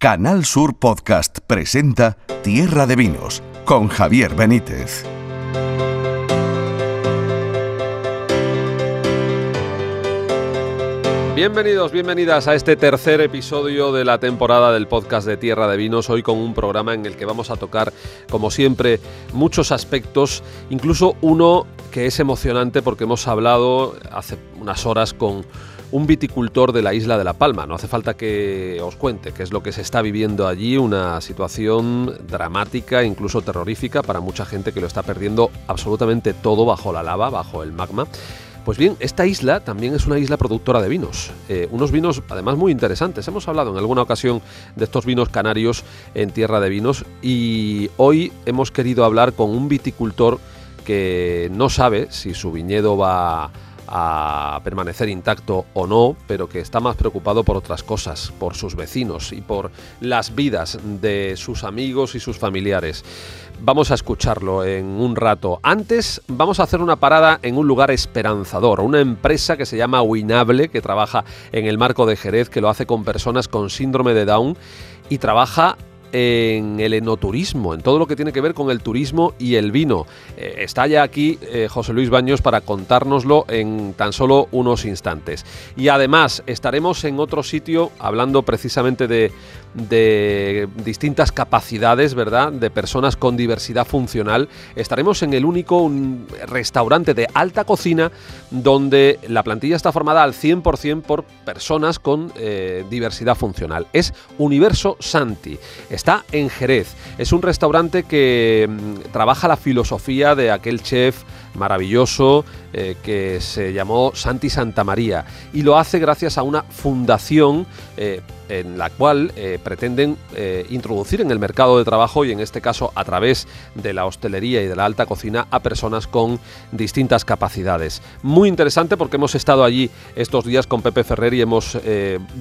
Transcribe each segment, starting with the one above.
Canal Sur Podcast presenta Tierra de Vinos con Javier Benítez. Bienvenidos, bienvenidas a este tercer episodio de la temporada del podcast de Tierra de Vinos, hoy con un programa en el que vamos a tocar, como siempre, muchos aspectos, incluso uno que es emocionante porque hemos hablado hace unas horas con un viticultor de la isla de La Palma. No hace falta que os cuente qué es lo que se está viviendo allí, una situación dramática, incluso terrorífica para mucha gente que lo está perdiendo absolutamente todo bajo la lava, bajo el magma. Pues bien, esta isla también es una isla productora de vinos. Eh, unos vinos además muy interesantes. Hemos hablado en alguna ocasión de estos vinos canarios en tierra de vinos y hoy hemos querido hablar con un viticultor que no sabe si su viñedo va a permanecer intacto o no, pero que está más preocupado por otras cosas, por sus vecinos y por las vidas de sus amigos y sus familiares. Vamos a escucharlo en un rato. Antes vamos a hacer una parada en un lugar esperanzador, una empresa que se llama Winable, que trabaja en el marco de Jerez, que lo hace con personas con síndrome de Down y trabaja en el enoturismo, en todo lo que tiene que ver con el turismo y el vino. Eh, está ya aquí eh, José Luis Baños para contárnoslo en tan solo unos instantes. Y además estaremos en otro sitio hablando precisamente de, de distintas capacidades, ¿verdad? De personas con diversidad funcional. Estaremos en el único restaurante de alta cocina donde la plantilla está formada al 100% por personas con eh, diversidad funcional. Es Universo Santi. Está en Jerez. Es un restaurante que mm, trabaja la filosofía de aquel chef maravilloso eh, que se llamó Santi Santa María y lo hace gracias a una fundación eh, en la cual eh, pretenden introducir en el mercado de trabajo y en este caso a través de la hostelería y de la alta cocina a personas con distintas capacidades. Muy interesante porque hemos estado allí estos días con Pepe Ferrer y hemos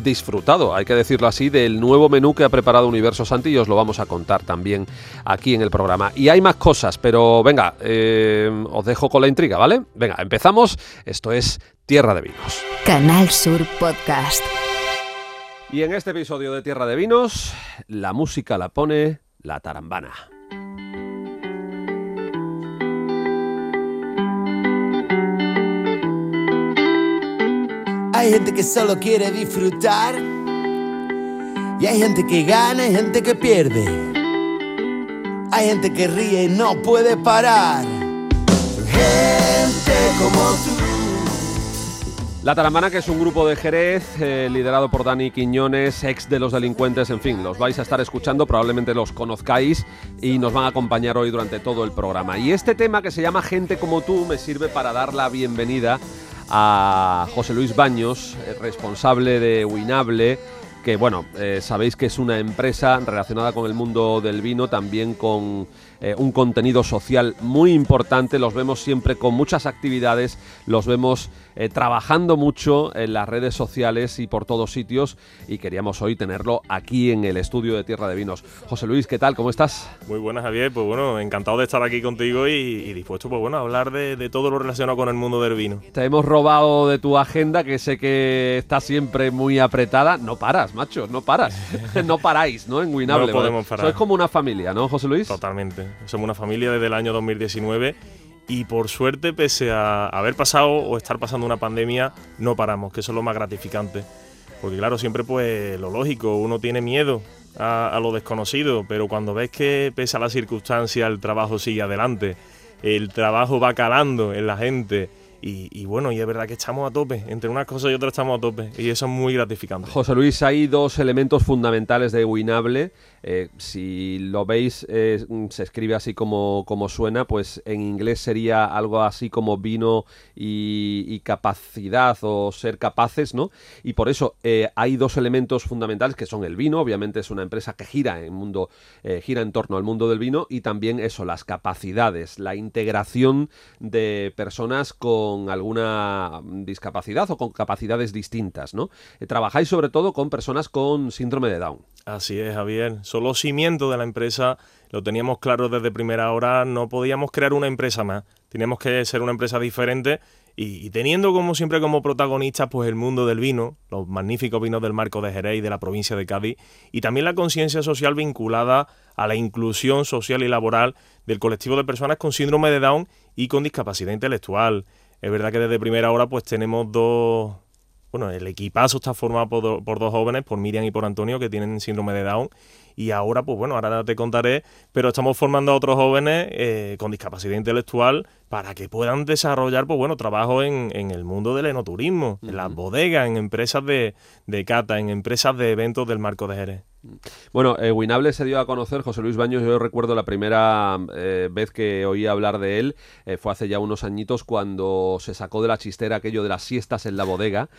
disfrutado, hay que decirlo así, del nuevo menú que ha preparado Universo Santi y os lo vamos a contar también aquí en el programa. Y hay más cosas, pero venga, os dejo con la intriga, ¿vale? Venga, empezamos. Esto es Tierra de Vinos. Canal Sur Podcast. Y en este episodio de Tierra de Vinos, la música la pone la tarambana. Hay gente que solo quiere disfrutar. Y hay gente que gana y gente que pierde. Hay gente que ríe y no puede parar La Tarambana, que es un grupo de Jerez eh, liderado por Dani Quiñones, ex de los delincuentes, en fin, los vais a estar escuchando, probablemente los conozcáis y nos van a acompañar hoy durante todo el programa. Y este tema que se llama Gente como tú me sirve para dar la bienvenida a José Luis Baños, eh, responsable de Winable que bueno, eh, sabéis que es una empresa relacionada con el mundo del vino, también con eh, un contenido social muy importante, los vemos siempre con muchas actividades, los vemos eh, trabajando mucho en las redes sociales y por todos sitios y queríamos hoy tenerlo aquí en el estudio de Tierra de Vinos. José Luis, ¿qué tal? ¿Cómo estás? Muy buenas Javier, pues bueno, encantado de estar aquí contigo y, dispuesto pues bueno a hablar de, todo lo relacionado con el mundo del vino. Te hemos robado de tu agenda que sé que está siempre muy apretada, no paras, macho, no paras, no paráis, ¿no? En Winable. No podemos parar. Sois como una familia, ¿no, José Luis? Totalmente somos una familia desde el año 2019 y por suerte, pese a haber pasado o estar pasando una pandemia, no paramos, que eso es lo más gratificante. Porque claro, siempre pues lo lógico, uno tiene miedo a, lo desconocido, pero cuando ves que pese a la circunstancia el trabajo sigue adelante, el trabajo va calando en la gente, y, bueno, y es verdad que estamos a tope, entre unas cosas y otras estamos a tope, y eso es muy gratificante. José Luis, hay dos elementos fundamentales de Winable. Eh, si lo veis, eh, se escribe así como, como, suena, pues en inglés sería algo así como vino y, capacidad o ser capaces, ¿no? Y por eso eh, hay dos elementos fundamentales que son el vino, obviamente es una empresa que gira en mundo, gira en torno al mundo del vino, y también eso, las capacidades, la integración de personas con alguna discapacidad o con capacidades distintas, ¿no? Trabajáis sobre todo con personas con síndrome de Down. Así es, Javier. Solo cimiento de la empresa, lo teníamos claro desde primera hora, no podíamos crear una empresa más. Teníamos que ser una empresa diferente Y, teniendo como siempre como protagonistas pues el mundo del vino, los magníficos vinos del Marco de Jerez y de la provincia de Cádiz, y también la conciencia social vinculada a la inclusión social y laboral del colectivo de personas con síndrome de Down y con discapacidad intelectual. Es verdad que desde primera hora pues tenemos dos... Bueno, el equipazo está formado por, por dos jóvenes, por Miriam y por Antonio, que tienen síndrome de Down y ahora, pues bueno, ahora te contaré, pero estamos formando a otros jóvenes eh, con discapacidad intelectual para que puedan desarrollar, pues bueno, trabajo en, el mundo del enoturismo, en las bodegas, en empresas de, de cata, en empresas de eventos del Marco de Jerez. Bueno, eh, Winable se dio a conocer, José Luis Baños, yo recuerdo la primera eh, vez que oí hablar de él, eh, fue hace ya unos añitos cuando se sacó de la chistera aquello de las siestas en la bodega.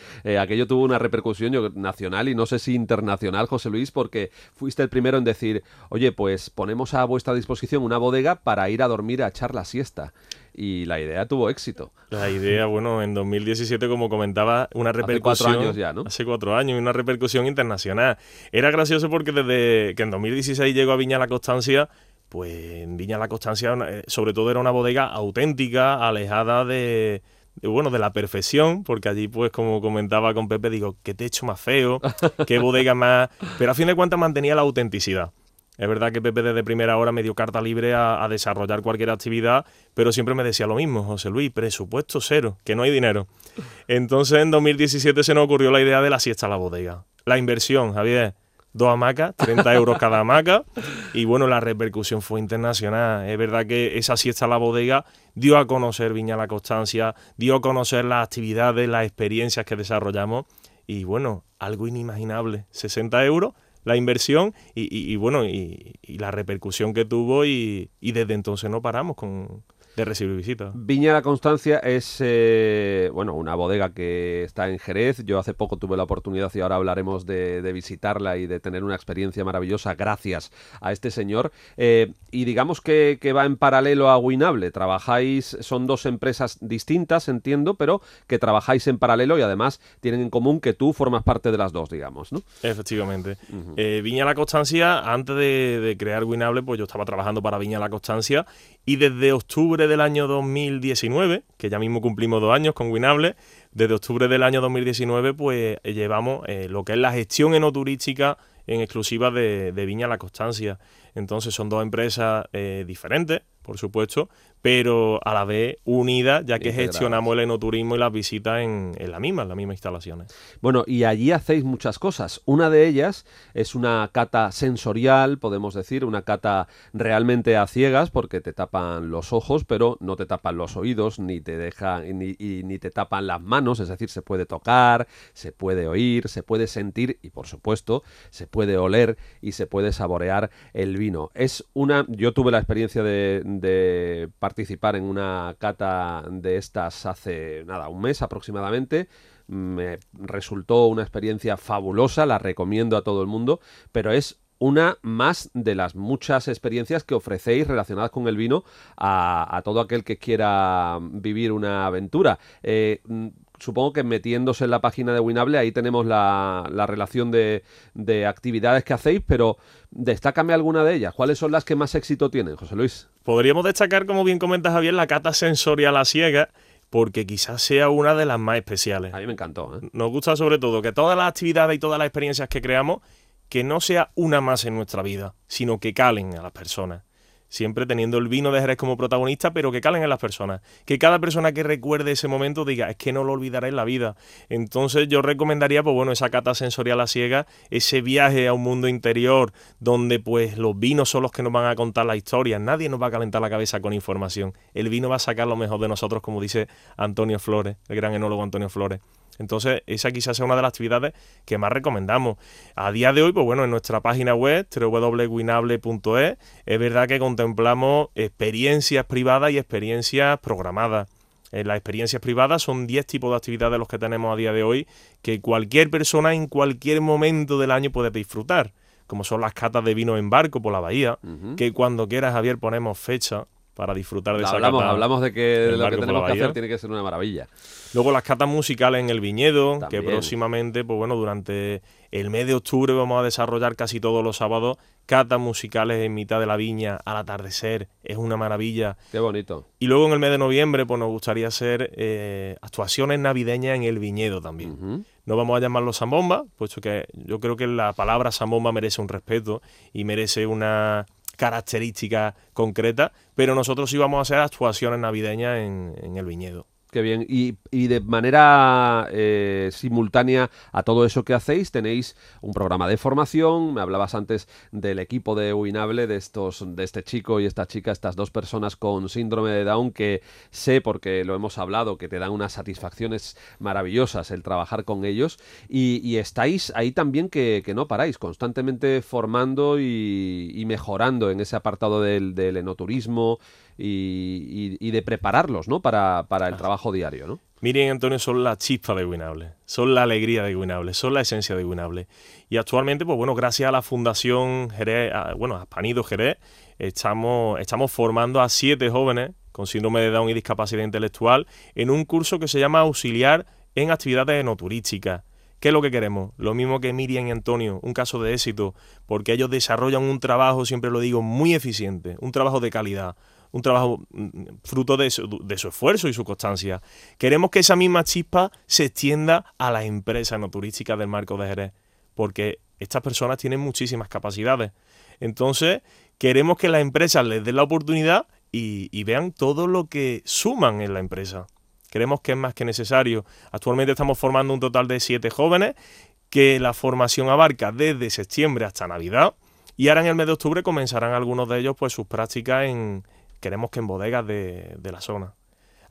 aquello tuvo una repercusión nacional y no sé si internacional, José Luis, porque fuiste el primero en decir, oye, pues ponemos a vuestra disposición una bodega para ir a dormir a echar la siesta y la idea tuvo éxito. La idea, bueno, en 2017, como comentaba, una repercusión. Hace cuatro años ya, ¿no? Hace cuatro años, y una repercusión internacional. Era gracioso porque desde que en 2016 llegó a Viña La Constancia, pues en Viña La Constancia, eh, sobre todo, era una bodega auténtica, alejada de, bueno, de la perfección, porque allí, pues, como comentaba con Pepe, digo, qué techo más feo, qué bodega más. Pero a fin de cuentas mantenía la autenticidad. Es verdad que Pepe desde primera hora me dio carta libre a, desarrollar cualquier actividad, pero siempre me decía lo mismo, José Luis, presupuesto cero, que no hay dinero. Entonces en 2017 se nos ocurrió la idea de la siesta a la bodega. La inversión, Javier, dos hamacas, 30 euros cada hamaca, y bueno, la repercusión fue internacional. Es verdad que esa siesta a la bodega dio a conocer Viña La Constancia, dio a conocer las actividades, las experiencias que desarrollamos, y bueno, algo inimaginable, 60 euros la inversión y, bueno, y, la repercusión que tuvo y, y desde entonces no paramos con, de recibir visitas. Viña La Constancia es eh, bueno una bodega que está en Jerez. Yo hace poco tuve la oportunidad y ahora hablaremos de, visitarla y de tener una experiencia maravillosa gracias a este señor. Eh, y digamos que, va en paralelo a Winable. Trabajáis, son dos empresas distintas, entiendo, pero que trabajáis en paralelo y además tienen en común que tú formas parte de las dos, digamos, ¿no? Efectivamente. Eh, Viña La Constancia, antes de, de crear Winable, pues yo estaba trabajando para Viña La Constancia y desde octubre del año 2019, que ya mismo cumplimos dos años con Winable, desde octubre del año 2019 pues eh, llevamos eh, lo que es la gestión enoturística en exclusiva de, Viña La Constancia. Entonces son dos empresas eh, diferentes, por supuesto, pero a la vez unidas, ya que gestionamos el enoturismo y las visitas en, la misma, en las mismas instalaciones. Bueno, y allí hacéis muchas cosas. Una de ellas es una cata sensorial, podemos decir, una cata realmente a ciegas, porque te tapan los ojos, pero no te tapan los oídos, ni te dejan, ni, ni te tapan las manos, es decir, se puede tocar, se puede oír, se puede sentir y por supuesto se puede oler y se puede saborear el vino. Es una, yo tuve la experiencia de, de participar en una cata de estas hace nada, un mes aproximadamente. Me resultó una experiencia fabulosa, la recomiendo a todo el mundo, pero es una más de las muchas experiencias que ofrecéis relacionadas con el vino a, todo aquel que quiera vivir una aventura. Eh, supongo que metiéndose en la página de Winable, ahí tenemos la, relación de, de, actividades que hacéis, pero destácame alguna de ellas. ¿Cuáles son las que más éxito tienen, José Luis? Podríamos destacar, como bien comentas Javier, la cata sensorial a ciega, porque quizás sea una de las más especiales. A mí me encantó. ¿eh? Nos gusta sobre todo que todas las actividades y todas las experiencias que creamos, que no sea una más en nuestra vida, sino que calen a las personas siempre teniendo el vino de Jerez como protagonista, pero que calen en las personas. Que cada persona que recuerde ese momento diga, es que no lo olvidaré en la vida. Entonces yo recomendaría, pues bueno, esa cata sensorial a ciega, ese viaje a un mundo interior donde pues los vinos son los que nos van a contar la historia. Nadie nos va a calentar la cabeza con información. El vino va a sacar lo mejor de nosotros, como dice Antonio Flores, el gran enólogo Antonio Flores. Entonces, esa quizás sea una de las actividades que más recomendamos. A día de hoy, pues bueno, en nuestra página web, www.winable.es, es verdad que contemplamos experiencias privadas y experiencias programadas. En las experiencias privadas son 10 tipos de actividades los que tenemos a día de hoy que cualquier persona en cualquier momento del año puede disfrutar, como son las catas de vino en barco por la bahía, que cuando quieras, Javier, ponemos fecha para disfrutar de esa hablamos, cata hablamos de que lo que tenemos la que hacer tiene que ser una maravilla. Luego las catas musicales en el viñedo, También. que próximamente, pues bueno, durante el mes de octubre vamos a desarrollar casi todos los sábados catas musicales en mitad de la viña al atardecer. Es una maravilla. Qué bonito. Y luego en el mes de noviembre, pues nos gustaría hacer eh, actuaciones navideñas en el viñedo también. No vamos a llamarlo zambomba, puesto que yo creo que la palabra zambomba merece un respeto y merece una característica concreta, pero nosotros sí vamos a hacer actuaciones navideñas en el viñedo. Qué bien. Y, y de manera eh, simultánea a todo eso que hacéis, tenéis un programa de formación. Me hablabas antes del equipo de Winable, de estos, de este chico y esta chica, estas dos personas con síndrome de Down, que sé, porque lo hemos hablado, que te dan unas satisfacciones maravillosas el trabajar con ellos. Y, estáis ahí también que, que no paráis, constantemente formando y, y mejorando en ese apartado del, del enoturismo y, y- y de prepararlos, ¿no? Para, para el trabajo diario, ¿no? Miriam y Antonio son la chispa de Winable, son la alegría de Winable, son la esencia de Winable. Y actualmente, pues bueno, gracias a la Fundación Jerez, a- bueno, a Panido Jerez, estamos, estamos formando a siete jóvenes con síndrome de Down y discapacidad intelectual en un curso que se llama Auxiliar en Actividades Enoturísticas. ¿Qué es lo que queremos? Lo mismo que Miriam y Antonio, un caso de éxito, porque ellos desarrollan un trabajo, siempre lo digo, muy eficiente, un trabajo de calidad, un trabajo mm, fruto de su, de su esfuerzo y su constancia. Queremos que esa misma chispa se extienda a las empresas no turísticas del marco de Jerez, porque estas personas tienen muchísimas capacidades. Entonces, queremos que las empresas les den la oportunidad y, vean todo lo que suman en la empresa. Creemos que es más que necesario. Actualmente estamos formando un total de siete jóvenes que la formación abarca desde septiembre hasta Navidad y ahora en el mes de octubre comenzarán algunos de ellos pues sus prácticas en, queremos que en bodegas de, de la zona.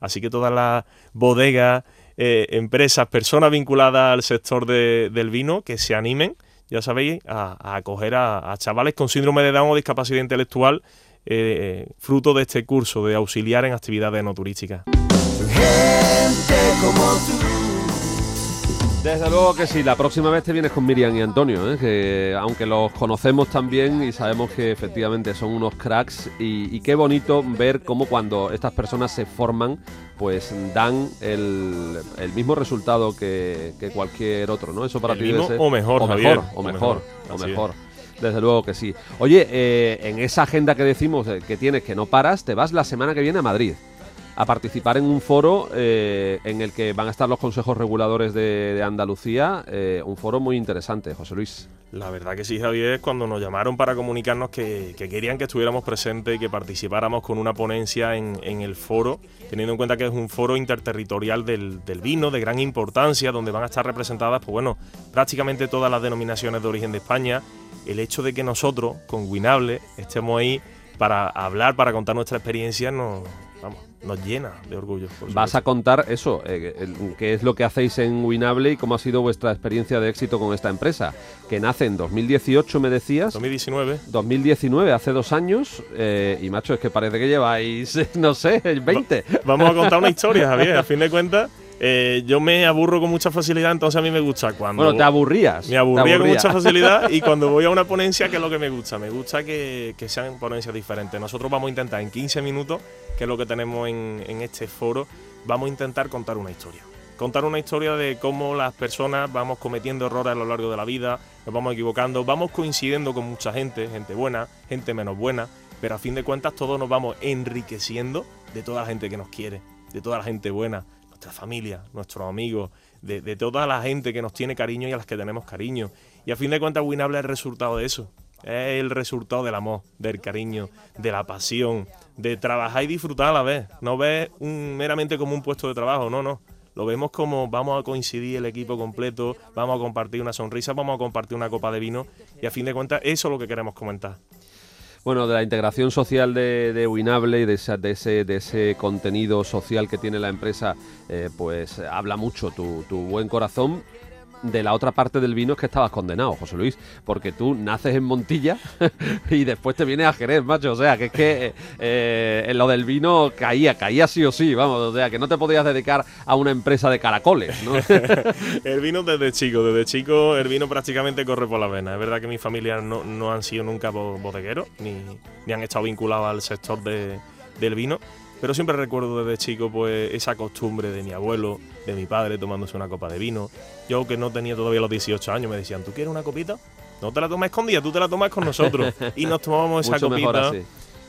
Así que todas las bodegas, eh, empresas, personas vinculadas al sector de- del vino que se animen, ya sabéis, a, a acoger a, chavales con síndrome de Down o discapacidad intelectual eh, fruto de este curso de auxiliar en actividades no turísticas. Desde luego que sí, la próxima vez te vienes con Miriam y Antonio, ¿eh? que aunque los conocemos también y sabemos que efectivamente son unos cracks y, y qué bonito ver cómo cuando estas personas se forman, pues dan el, el mismo resultado que, que cualquier otro, ¿no? Eso para El ti debe mismo ser- o mejor, o Javier, mejor, o o mejor, o mejor. Desde luego que sí. Oye, eh, en esa agenda que decimos eh, que tienes que no paras, te vas la semana que viene a Madrid a participar en un foro eh, en el que van a estar los consejos reguladores de, Andalucía, eh, un foro muy interesante, José Luis. La verdad que sí, Javier, cuando nos llamaron para comunicarnos que, que querían que estuviéramos presentes y que participáramos con una ponencia en, el foro, teniendo en cuenta que es un foro interterritorial del, vino de gran importancia, donde van a estar representadas, pues bueno, prácticamente todas las denominaciones de origen de España. El hecho de que nosotros, con Winable, estemos ahí para hablar, para contar nuestra experiencia, nos, vamos, nos llena de orgullo. Vas a contar eso, eh, el- qué es lo que hacéis en Winable y cómo ha sido vuestra experiencia de éxito con esta empresa, que nace en 2018, me decías. 2019. 2019, hace dos años, eh, y macho, es que parece que lleváis, no sé, 20. Vamos a contar una historia, Javier. A fin de cuentas, eh, yo me aburro con mucha facilidad, entonces a mí me gusta cuando. Bueno, te aburrías. Me aburría con mucha facilidad y cuando voy a una ponencia, ¿qué es lo que me gusta? Me gusta que, que sean ponencias diferentes. Nosotros vamos a intentar en 15 minutos, que es lo que tenemos en, en este foro, vamos a intentar contar una historia. Contar una historia de cómo las personas vamos cometiendo errores a lo largo de la vida, nos vamos equivocando, vamos coincidiendo con mucha gente, gente buena, gente menos buena, pero a fin de cuentas todos nos vamos enriqueciendo de toda la gente que nos quiere, de toda la gente buena, nuestra familia, nuestros amigos, de, de toda la gente que nos tiene cariño y a las que tenemos cariño. Y a fin de cuentas, Winable es el resultado de eso. Es el resultado del amor, del cariño, de la pasión, de trabajar y disfrutar a la vez. No ves un, meramente como un puesto de trabajo, no, no. Lo vemos como vamos a coincidir el equipo completo, vamos a compartir una sonrisa, vamos a compartir una copa de vino y a fin de cuentas eso es lo que queremos comentar. Bueno, de la integración social de, de Winable y de, esa- de ese, de ese contenido social que tiene la empresa, eh, pues habla mucho tu, tu buen corazón. De la otra parte del vino es que estabas condenado, José Luis, porque tú naces en Montilla y después te vienes a Jerez, macho. O sea, que es que eh, eh, en lo del vino caía, caía sí o sí, vamos. O sea, que no te podías dedicar a una empresa de caracoles, ¿no? El vino desde chico, desde chico el vino prácticamente corre por la vena. Es verdad que mis familias no, no han sido nunca bo- bodegueros, ni, ni han estado vinculados al sector de, del vino, pero siempre recuerdo desde chico pues esa costumbre de mi abuelo, de mi padre tomándose una copa de vino. Yo que no tenía todavía los 18 años me decían, ¿tú quieres una copita? No te la tomas escondida, tú te la tomas con nosotros. y nos tomábamos esa Mucho mejor copita. así.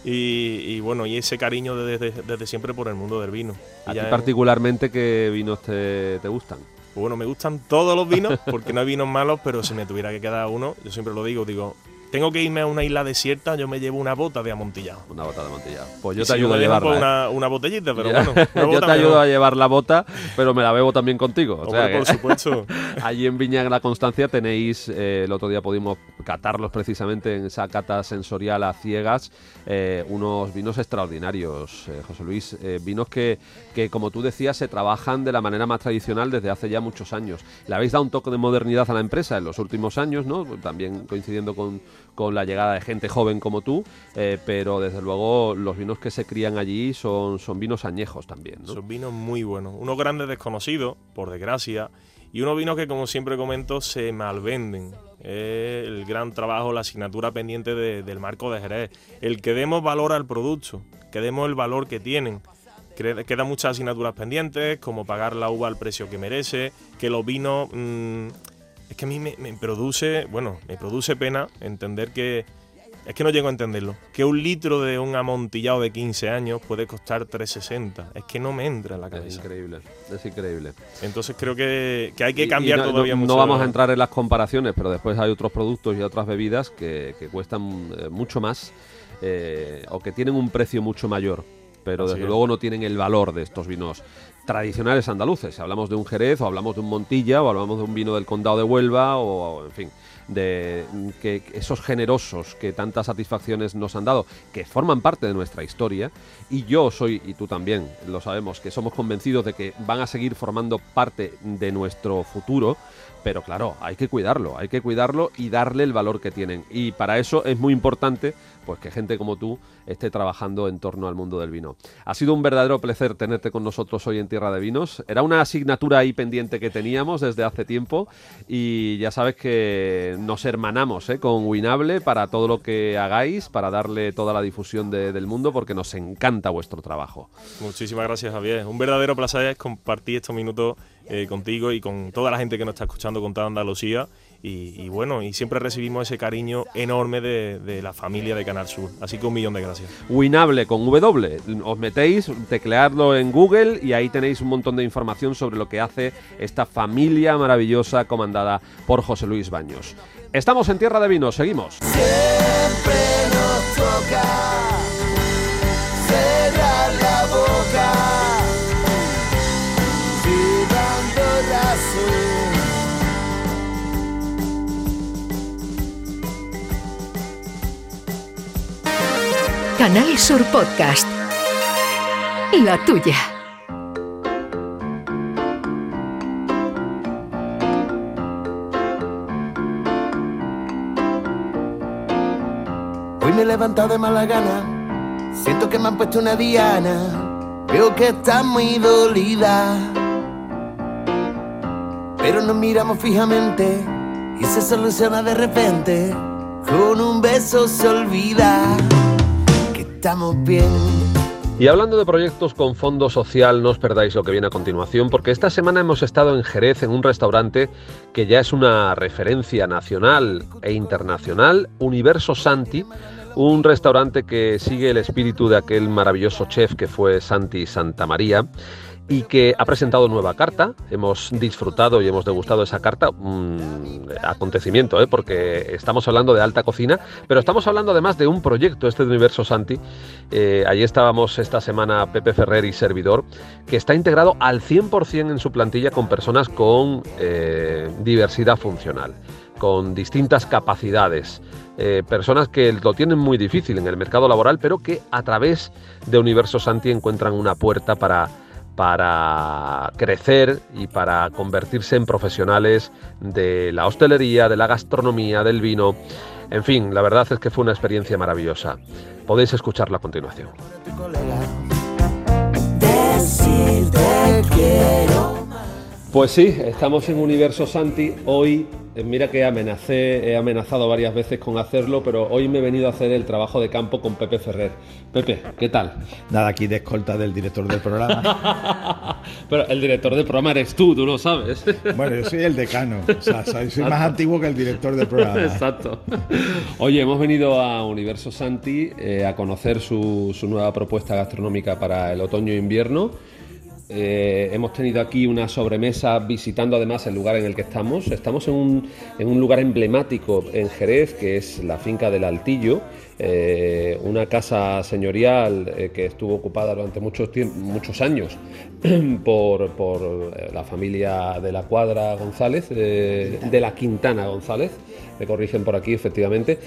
Y, y bueno, y ese cariño desde, desde siempre por el mundo del vino. A ti particularmente, ¿qué vinos te, te gustan? pues bueno, me gustan todos los vinos, porque no hay vinos malos, pero si me tuviera que quedar uno, yo siempre lo digo, digo, tengo que irme a una isla desierta, yo me llevo una bota de amontillado. Una bota de montilla. Pues yo Y te si ayudo a llevarla. pues, ¿eh? una, una botellita, pero Ya. bueno. una yo te ayudo a llevar la bota, pero me la bebo también contigo. O sea Hombre, por supuesto. Allí en Viña de la Constancia tenéis, eh, el otro día pudimos catarlos precisamente en esa cata sensorial a ciegas, eh, unos vinos extraordinarios, José Luis. vinos que, que, como tú decías, se trabajan de la manera más tradicional desde hace ya muchos años. Le habéis dado un toque de modernidad a la empresa en los últimos años, ¿no? También coincidiendo con, con la llegada de gente joven como tú, eh, pero desde luego los vinos que se crían allí son, son vinos añejos también. Son vinos muy buenos. Unos grandes desconocidos, por desgracia, y unos vinos que, como siempre comento, se malvenden. El gran trabajo, la asignatura pendiente de- del marco de Jerez. El que demos valor al producto, que demos el valor que tienen. Quedan muchas asignaturas pendientes, como pagar la uva al precio que merece, que los vinos... mm, es que a mí me, me produce, bueno, me produce pena entender que... Es que no llego a entenderlo. Que un litro de un amontillado de 15 años puede costar 3,60. Es que no me entra en la Es cabeza. increíble, es increíble. Entonces creo que, que hay que y cambiar no, no- todavía no mucho. vamos a entrar en las comparaciones, pero después hay otros productos y otras bebidas que, que cuestan eh, mucho más eh, o que tienen un precio mucho mayor, pero Así desde es. luego no tienen el valor de estos vinos tradicionales andaluces. Si hablamos de un Jerez o hablamos de un Montilla o hablamos de un vino del Condado de Huelva o, en fin, de que que esos generosos que tantas satisfacciones nos han dado, que forman parte de nuestra historia, y yo soy, y tú también lo sabemos, que somos convencidos de que van a seguir formando parte de nuestro futuro, pero claro, hay que cuidarlo, hay que cuidarlo y darle el valor que tienen. Y para eso es muy importante pues que gente como tú esté trabajando en torno al mundo del vino. Ha sido un verdadero placer tenerte con nosotros hoy en Tierra de Vinos. Era una asignatura ahí pendiente que teníamos desde hace tiempo y ya sabes que nos hermanamos ¿eh? con Winable para todo lo que hagáis, para darle toda la difusión de- del mundo porque nos encanta vuestro trabajo. Muchísimas gracias, Javier. Un verdadero placer compartir estos minutos eh, contigo y con toda la gente que nos está escuchando con toda Andalucía. Y, y bueno, y siempre recibimos ese cariño enorme de, de la familia de Canal Sur. Así que un millón de gracias. Winable con W. Os metéis, tecleadlo en Google y ahí tenéis un montón de información sobre lo que hace esta familia maravillosa comandada por José Luis Baños. Estamos en Tierra de Vinos, seguimos. Siempre nos toca Canal Sur Podcast. La tuya. Hoy me he levantado de mala gana, siento que me han puesto una diana, veo que está muy dolida. Pero nos miramos fijamente y se soluciona de repente, con un beso se olvida estamos bien. Y hablando de proyectos con fondo social, no os perdáis lo que viene a continuación, porque esta semana hemos estado en Jerez, en un restaurante que ya es una referencia nacional e internacional, Universo Santi, un restaurante que sigue el espíritu de aquel maravilloso chef que fue Santi Santamaría y que ha presentado nueva carta. Hemos disfrutado y hemos degustado esa carta, un acontecimiento, ¿eh? porque estamos hablando de alta cocina, pero estamos hablando además de un proyecto, este de Universo Santi. Eh, allí estábamos esta semana Pepe Ferrer y servidor, que está integrado al 100% en su plantilla con personas con eh, diversidad funcional, con distintas capacidades. Eh, personas que lo tienen muy difícil en el mercado laboral, pero que a través de Universo Santi encuentran una puerta para para crecer y para convertirse en profesionales de la hostelería, de la gastronomía, del vino. En fin, la verdad es que fue una experiencia maravillosa. Podéis escucharla a continuación. Pues sí, estamos en Universo Santi hoy mira que amenacé, he amenazado varias veces con hacerlo, pero hoy me he venido a hacer el trabajo de campo con Pepe Ferrer. Pepe, ¿qué tal? Nada, aquí de escolta del director del programa. pero el director del programa eres tú, tú lo sabes. bueno, yo soy el decano, o sea, soy, más antiguo que el director del programa. Exacto. Oye, hemos venido a Universo Santi eh, a conocer su, su nueva propuesta gastronómica para el otoño e invierno. Eh, hemos tenido aquí una sobremesa visitando además el lugar en el que estamos. Estamos en un, lugar emblemático en Jerez, que es la finca del Altillo, eh, una casa señorial eh, que estuvo ocupada durante muchos, muchos años por, la familia de la Cuadra González, de la Quintana González, me corrigen por aquí efectivamente,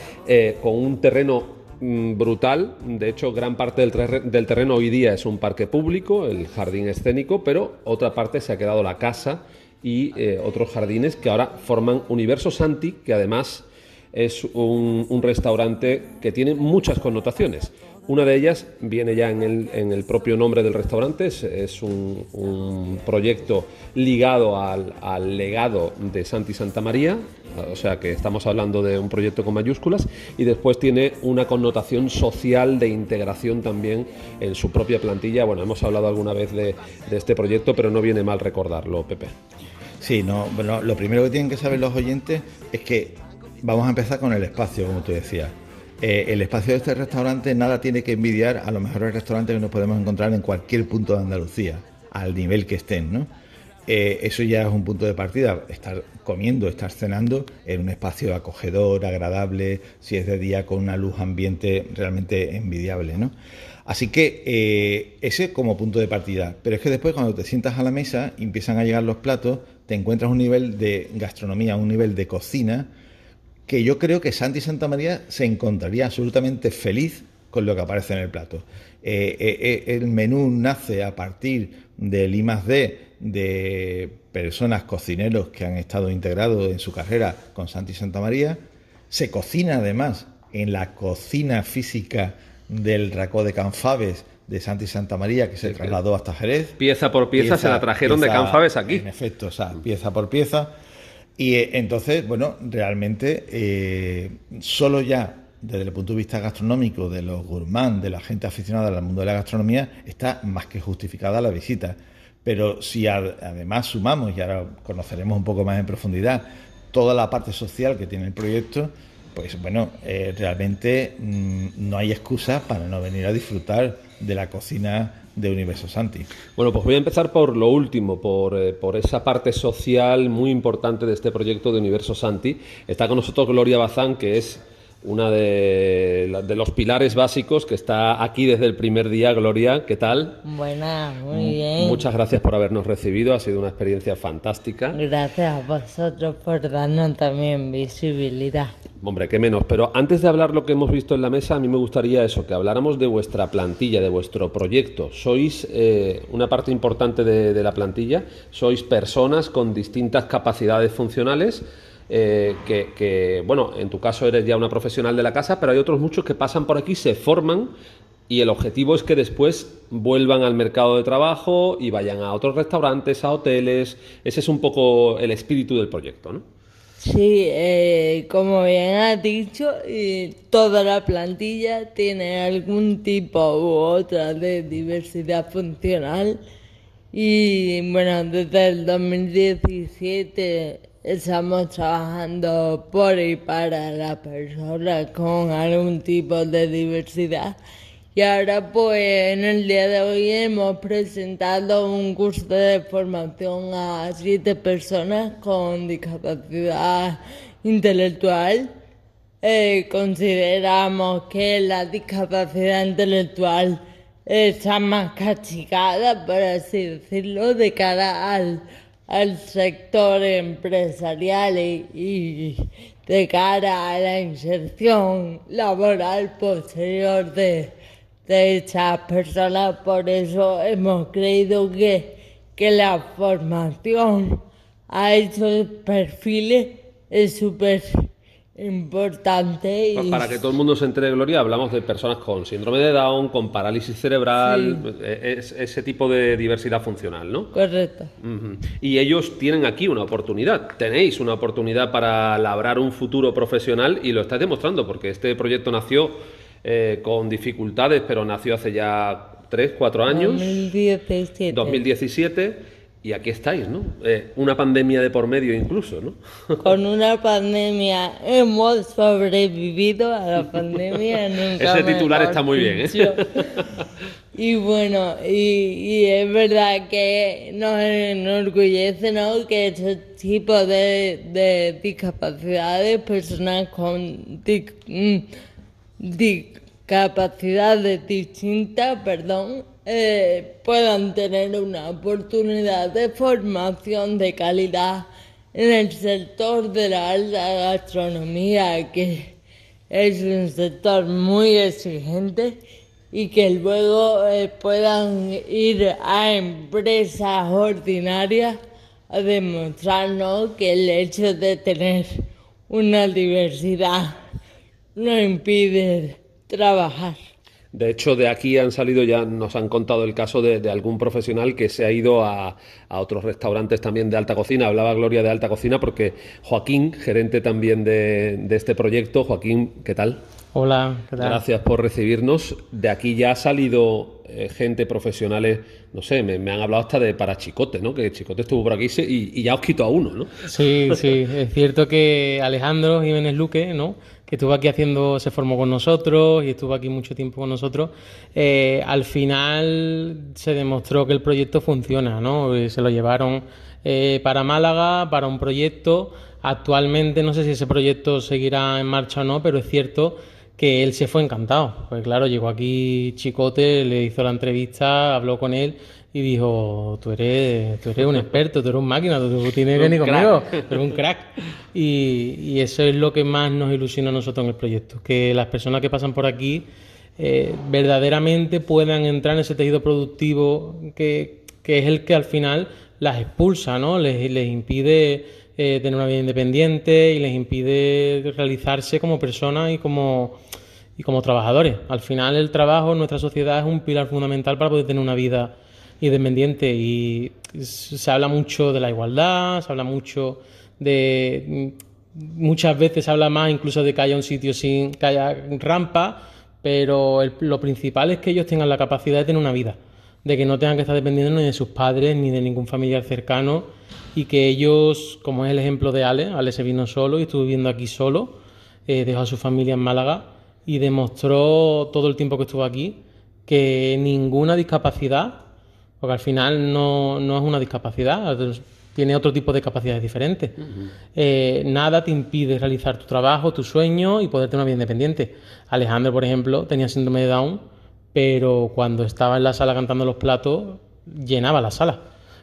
con un terreno brutal. De hecho, gran parte del, terreno hoy día es un parque público, el jardín escénico, pero otra parte se ha quedado la casa y eh, otros jardines que ahora forman Universo Santi, que además es un restaurante que tiene muchas connotaciones. Una de ellas viene ya en el, propio nombre del restaurante, es, un, proyecto ligado al, legado de Santi Santa María, o sea que estamos hablando de un proyecto con mayúsculas, y después tiene una connotación social de integración también en su propia plantilla. Bueno, hemos hablado alguna vez de, este proyecto, pero no viene mal recordarlo, Pepe. Sí, no, bueno, lo primero que tienen que saber los oyentes es que vamos a empezar con el espacio, como tú decías. Eh, el espacio de este restaurante nada tiene que envidiar a los mejores restaurantes que nos podemos encontrar en cualquier punto de Andalucía, al nivel que estén, ¿no? Eh, eso ya es un punto de partida, estar comiendo, estar cenando en un espacio acogedor, agradable, si es de día con una luz ambiente realmente envidiable, ¿no? Así que eh, ese como punto de partida. Pero es que después cuando te sientas a la mesa, empiezan a llegar los platos, te encuentras un nivel de gastronomía, un nivel de cocina, que yo creo que Santi Santa María se encontraría absolutamente feliz con lo que aparece en el plato. Eh, eh, eh, el menú nace a partir del I D de personas, cocineros que han estado integrados en su carrera con Santi Santa María. Se cocina además en la cocina física del Racó de Canfaves de Santi Santa María, que se trasladó hasta Jerez. Pieza por pieza, se la trajeron de Canfaves aquí. En efecto, o sea, pieza por pieza. Y eh, entonces, bueno, realmente eh, solo ya desde el punto de vista gastronómico de los gourmands, de la gente aficionada al mundo de la gastronomía, está más que justificada la visita. Pero si además sumamos, y ahora conoceremos un poco más en profundidad, toda la parte social que tiene el proyecto, pues bueno, eh, realmente mm, no hay excusa para no venir a disfrutar de la cocina de Universo Santi. Bueno, pues voy a empezar por lo último, por, eh, por, esa parte social muy importante de este proyecto de Universo Santi. Está con nosotros Gloria Bazán, que es una de, de, los pilares básicos que está aquí desde el primer día. Gloria, ¿qué tal? Buena, muy bien. Muchas gracias por habernos recibido, ha sido una experiencia fantástica. Gracias a vosotros por darnos también visibilidad. Hombre, qué menos. Pero antes de hablar lo que hemos visto en la mesa, a mí me gustaría eso, que habláramos de vuestra plantilla, de vuestro proyecto. Sois eh, una parte importante de, la plantilla, sois personas con distintas capacidades funcionales eh, que, bueno, en tu caso eres ya una profesional de la casa, pero hay otros muchos que pasan por aquí, se forman y el objetivo es que después vuelvan al mercado de trabajo y vayan a otros restaurantes, a hoteles. Ese es un poco el espíritu del proyecto, ¿no? Sí, eh, como bien has dicho, toda la plantilla tiene algún tipo u otra de diversidad funcional. Y bueno, desde el 2017 Estamos trabajando por y para las personas con algún tipo de diversidad. Y ahora pues en el día de hoy hemos presentado un curso de formación a siete personas con discapacidad intelectual. Eh, consideramos que la discapacidad intelectual está más castigada, por así decirlo, de cara al al sector empresarial y, de cara a la inserción laboral posterior de, de estas personas. Por eso hemos creído que, que la formación a estos perfiles es súper importante. Y... Pues para que todo el mundo se entere, Gloria, hablamos de personas con síndrome de Down, con parálisis cerebral, es- ese tipo de diversidad funcional, ¿no? Correcto. Y ellos tienen aquí una oportunidad, tenéis una oportunidad para labrar un futuro profesional y lo estáis demostrando, porque este proyecto nació eh, con dificultades, pero nació hace ya 3, 4 años, 2017. 2017, y aquí estáis, ¿no? Eh, una pandemia de por medio incluso, ¿no? Con una pandemia hemos sobrevivido a la pandemia. nunca Ese titular está muy bien, ¿eh? Y bueno, y, y es verdad que nos enorgullece ¿no? que este tipo de, de discapacidades, personas con dic- mm, discapacidades distintas, perdón, eh, puedan tener una oportunidad de formación de calidad en el sector de la alta gastronomía, que es un sector muy exigente y que luego eh, puedan ir a empresas ordinarias a demostrarnos que el hecho de tener una diversidad no impide trabajar. De hecho, de aquí han salido, ya nos han contado el caso de, de algún profesional que se ha ido a, a otros restaurantes también de alta cocina. Hablaba Gloria de alta cocina porque Joaquín, gerente también de, de este proyecto, Joaquín, ¿qué tal? Hola, ¿qué tal? Gracias por recibirnos. De aquí ya ha salido eh, gente profesionales, no sé, me, me han hablado hasta de para Chicote, ¿no? Que Chicote estuvo por aquí se- y, y ya os quito a uno, ¿no? Sí, sí, es cierto que Alejandro Jiménez Luque, ¿no? Que estuvo aquí haciendo, se formó con nosotros y estuvo aquí mucho tiempo con nosotros, eh, al final se demostró que el proyecto funciona, ¿no? Eh, Se lo llevaron eh, para Málaga, para un proyecto. Actualmente no sé si ese proyecto seguirá en marcha o no, pero es cierto que él se fue encantado. Pues claro, llegó aquí Chicote, le hizo la entrevista, habló con él y dijo, tú eres, tú eres un experto, tú eres un máquina, tú tienes que venir conmigo, tú eres un crack. Y, y eso es lo que más nos ilusiona a nosotros en el proyecto, que las personas que pasan por aquí eh, verdaderamente puedan entrar en ese tejido productivo que, que es el que al final las expulsa, ¿no? Les, les impide eh, tener una vida independiente y les impide realizarse como personas y como, y como trabajadores. Al final el trabajo en nuestra sociedad es un pilar fundamental para poder tener una vida y s- se habla mucho de la igualdad, se habla mucho de... Muchas veces se habla más incluso de que haya un sitio sin que haya rampa, pero lo principal es que ellos tengan la capacidad de tener una vida, de que no tengan que estar dependiendo ni de sus padres ni de ningún familiar cercano y que ellos, como es el ejemplo de Ale, Ale se vino solo y estuvo viviendo aquí solo, eh, dejó a su familia en Málaga y demostró todo el tiempo que estuvo aquí que ninguna discapacidad, porque al final no, no es una discapacidad, tiene otro tipo de capacidades diferentes. Eh, nada te impide realizar tu trabajo, tu sueño y poder tener una vida independiente. Alejandro, por ejemplo, tenía síndrome de Down, pero cuando estaba en la sala cantando los platos, llenaba la sala,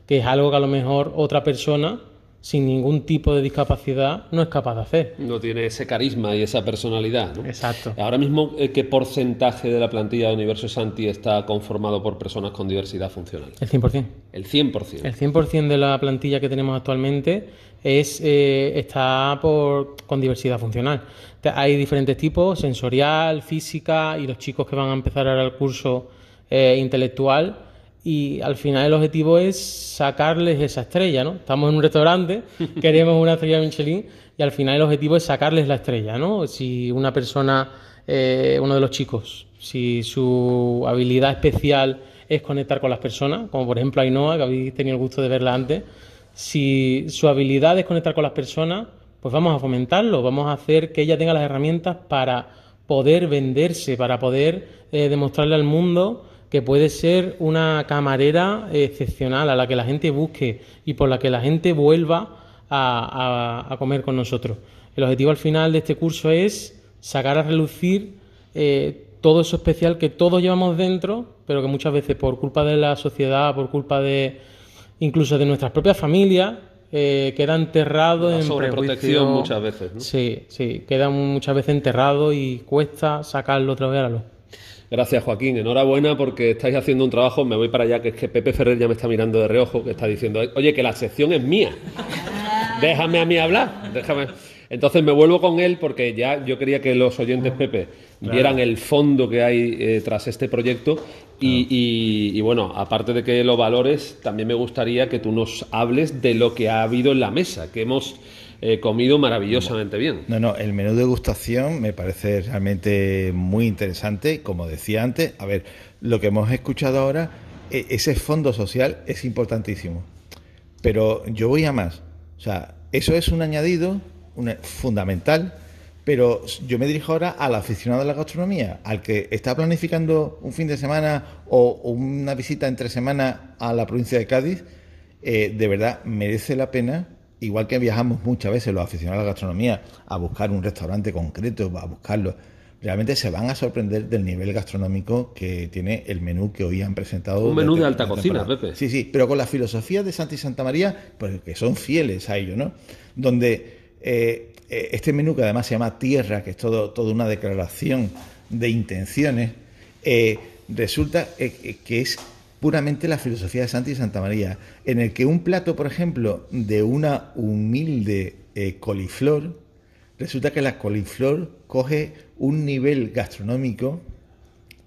que es algo que a lo mejor otra persona sin ningún tipo de discapacidad no es capaz de hacer. No tiene ese carisma y esa personalidad, ¿no? Exacto. Ahora mismo, eh, ¿qué porcentaje de la plantilla de Universo Santi está conformado por personas con diversidad funcional? El 100%. El 100%. El 100% de la plantilla que tenemos actualmente es, eh, está por, con diversidad funcional. Hay diferentes tipos, sensorial, física y los chicos que van a empezar ahora el curso eh, intelectual. Y al final el objetivo es sacarles esa estrella, ¿no? Estamos en un restaurante, queremos una estrella Michelin y al final el objetivo es sacarles la estrella, ¿no? Si una persona, eh, uno de los chicos, si su habilidad especial es conectar con las personas, como por ejemplo Ainhoa, que habéis tenido el gusto de verla antes, si su habilidad es conectar con las personas, pues vamos a fomentarlo, vamos a hacer que ella tenga las herramientas para poder venderse, para poder eh, demostrarle al mundo que puede ser una camarera excepcional a la que la gente busque y por la que la gente vuelva a, a- a comer con nosotros. El objetivo al final de este curso es sacar a relucir eh, todo eso especial que todos llevamos dentro, pero que muchas veces por culpa de la sociedad, por culpa de incluso de nuestras propias familias, eh, queda enterrado La en sobreprotección prejuicios. muchas veces, ¿no? Sí, sí, queda muchas veces enterrado y cuesta sacarlo otra vez a la luz. Gracias, Joaquín. Enhorabuena porque estáis haciendo un trabajo. Me voy para allá, que es que Pepe Ferrer ya me está mirando de reojo, que está diciendo, oye, que la sección es mía. Déjame a mí hablar. Déjame. Entonces me vuelvo con él porque ya yo quería que los oyentes, Pepe, vieran el fondo que hay eh, tras este proyecto y, y- y, bueno, aparte de que lo valores, también me gustaría que tú nos hables de lo que ha habido en la mesa, que hemos eh, comido maravillosamente bien. No, no, el menú de degustación me parece realmente muy interesante. Como decía antes, a ver, lo que hemos escuchado ahora, e- ese fondo social es importantísimo. Pero yo voy a más. O sea, eso es un añadido una- fundamental, pero yo me dirijo ahora al aficionado a la gastronomía, al que está planificando un fin de semana o, o una visita entre semana a la provincia de Cádiz. eh, de verdad merece la pena, igual que viajamos muchas veces los aficionados a la gastronomía a buscar un restaurante concreto, a buscarlo. Realmente se van a sorprender del nivel gastronómico que tiene el menú que hoy han presentado. Un menú de alta cocina. Pepe. Sí, sí, pero con la filosofía de Santa y Santa María, pues que son fieles a ello, ¿no? Donde eh, eh, este menú, que además se llama Tierra, que es todo, toda una declaración de intenciones, eh, resulta que es puramente la filosofía de Santa y Santa María, en el que un plato, por ejemplo, de una humilde eh, coliflor, resulta que la coliflor coge un nivel gastronómico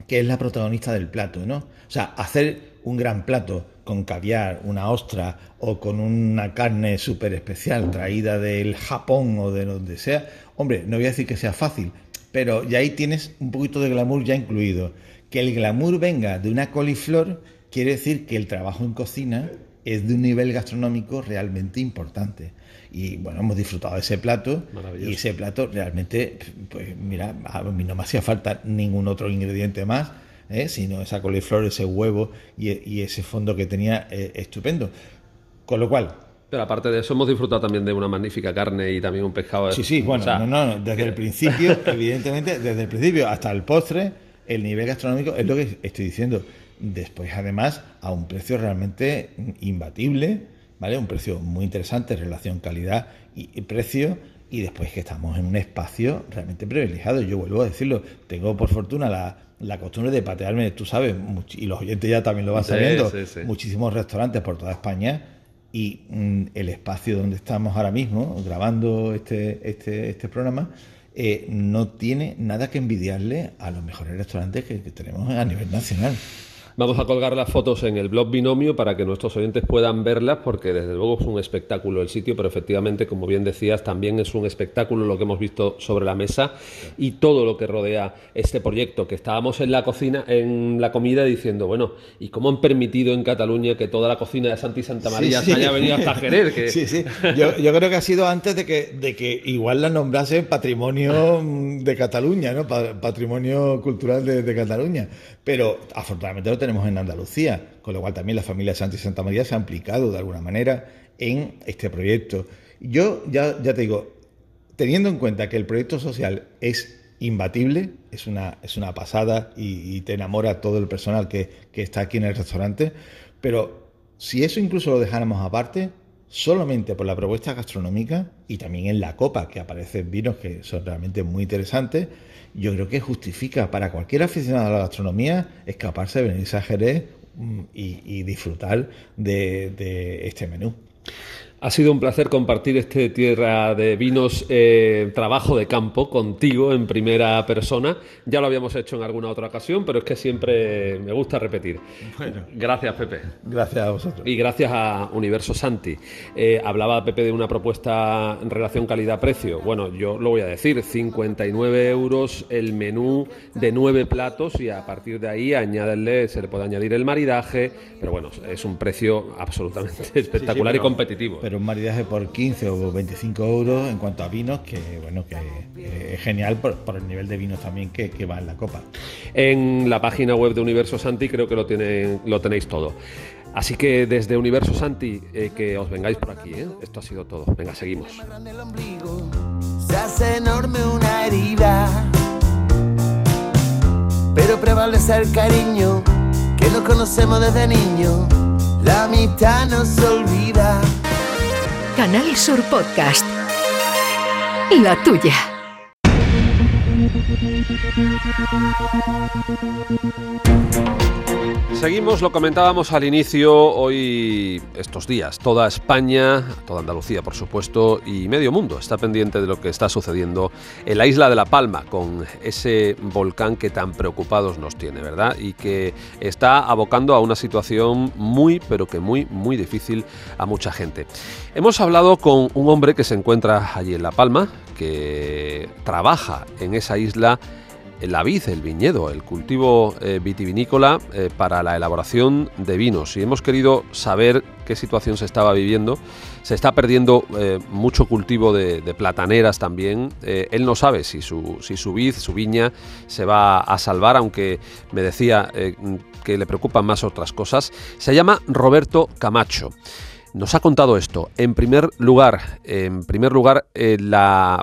que es la protagonista del plato, ¿no? O sea, hacer un gran plato con caviar, una ostra o con una carne súper especial traída del Japón o de donde sea, hombre, no voy a decir que sea fácil, pero ya ahí tienes un poquito de glamour ya incluido. Que el glamour venga de una coliflor quiere decir que el trabajo en cocina es de un nivel gastronómico realmente importante. Y bueno, hemos disfrutado de ese plato y ese plato realmente, pues mira, a mí no me hacía falta ningún otro ingrediente más, ¿eh? sino esa coliflor, ese huevo y, y ese fondo que tenía eh, estupendo. Con lo cual, Pero aparte de eso, hemos disfrutado también de una magnífica carne y también un pescado. sí, sí, bueno, O sea, no, no, no, desde el principio, evidentemente, desde el principio hasta el postre, el nivel gastronómico es lo que estoy diciendo. Después, además, a un precio realmente imbatible, ¿vale? Un precio muy interesante, relación calidad y, precio. Y después que estamos en un espacio realmente privilegiado. Yo vuelvo a decirlo, tengo por fortuna la, la costumbre de patearme, tú sabes, y los oyentes ya también lo van Sí, sabiendo, sí, sí. muchísimos restaurantes por toda España y mm, el espacio donde estamos ahora mismo grabando este, este, este programa eh, no tiene nada que envidiarle a los mejores restaurantes que, que tenemos a nivel nacional. Vamos a colgar las fotos en el blog Binomio para que nuestros oyentes puedan verlas, porque desde luego es un espectáculo el sitio, pero efectivamente, como bien decías, también es un espectáculo lo que hemos visto sobre la mesa y todo lo que rodea este proyecto. Que estábamos en la cocina, en la comida, diciendo, bueno, ¿y cómo han permitido en Cataluña que toda la cocina de Santa y Santa María Sí, se sí. haya venido hasta Jerez? Que... Sí, sí. Yo, yo creo que ha sido antes de que, de que igual la nombrase patrimonio de Cataluña, ¿no? Pa- patrimonio cultural de, de Cataluña. Pero afortunadamente tenemos en Andalucía, con lo cual también la familia y Santa María se ha implicado de alguna manera en este proyecto. Yo ya, ya te digo, teniendo en cuenta que el proyecto social es imbatible, es una, es una pasada y, y te enamora todo el personal que, que está aquí en el restaurante, pero si eso incluso lo dejáramos aparte, solamente por la propuesta gastronómica y también en la copa, que aparecen vinos que son realmente muy interesantes, yo creo que justifica para cualquier aficionado a la gastronomía escaparse de venirse a Jerez mm, y, disfrutar de este menú. Ha sido un placer compartir este Tierra de Vinos eh, trabajo de campo contigo en primera persona. Ya lo habíamos hecho en alguna otra ocasión, pero es que siempre me gusta repetir. Gracias, Pepe. Gracias a vosotros. Y gracias a Universo Santi. Eh, hablaba Pepe de una propuesta en relación calidad-precio. Bueno, yo lo voy a decir, 59 euros el menú de nueve platos y a partir de ahí añadirle, se le puede añadir el maridaje, pero bueno, es un precio absolutamente espectacular y pero- competitivo. Pero un maridaje por 15 o 25 euros en cuanto a vinos, que bueno, que eh, es genial por, por el nivel de vinos también que, que va en la copa. En la página web de Universo Santi creo que lo, tienen, lo tenéis todo. Así que desde Universo Santi, eh, que os vengáis por aquí. ¿eh? Esto ha sido todo. Venga, seguimos. se hace enorme una herida. Pero prevalece el cariño que nos conocemos desde niño. La mitad no se olvida. Canal Sur Podcast. La tuya. Seguimos, lo comentábamos al inicio, hoy, estos días, toda España, toda Andalucía, por supuesto, y medio mundo está pendiente de lo que está sucediendo en la isla de La Palma, con ese volcán que tan preocupados nos tiene, ¿verdad? Y que está abocando a una situación muy, pero que muy, muy difícil a mucha gente. Hemos hablado con un hombre que se encuentra allí en La Palma, que trabaja en esa isla la vid, el viñedo, el cultivo eh, vitivinícola eh, para la elaboración de vinos. Y hemos querido saber qué situación se estaba viviendo. Se está perdiendo eh, mucho cultivo de, plataneras también. él no sabe si su, si su vid, su viña, se va a salvar, aunque me decía que le preocupan más otras cosas. Se llama Roberto Camacho nos ha contado esto. En primer lugar, en primer lugar eh, la,